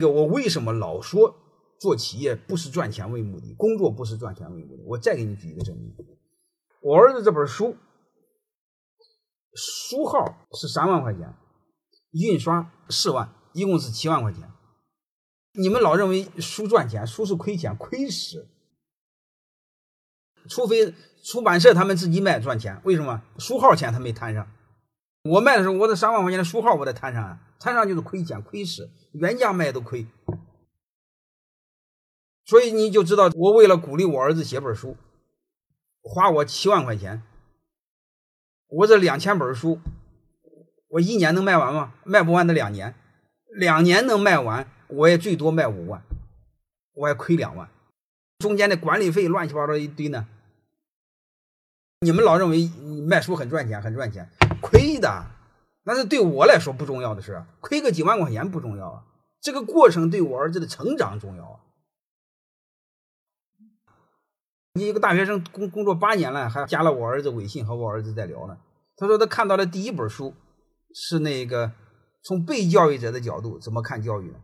这个我为什么老说做企业不是赚钱为目的，工作不是赚钱为目的？我再给你举一个证明，我儿子这本书，书号是三万块钱，印刷四万，一共是七万块钱。你们老认为书赚钱，书是亏钱，亏死。除非出版社他们自己卖赚钱，为什么？书号钱他没摊上。我卖的时候，我这三万块钱的书号我得摊上啊，摊上就是亏钱，亏死，原价卖都亏。所以你就知道，我为了鼓励我儿子写本书，花我七万块钱，我这两千本书，我一年能卖完吗？卖不完的两年，两年能卖完，我也最多卖五万，我还亏两万，中间的管理费乱七八糟一堆呢。你们老认为卖书很赚钱，很赚钱。亏的，那是对我来说不重要的事，亏个几万块钱不重要啊。这个过程对我儿子的成长重要啊。你一个大学生工工作八年了，还加了我儿子微信和我儿子在聊呢。他说他看到的第一本书是那个从被教育者的角度怎么看教育呢。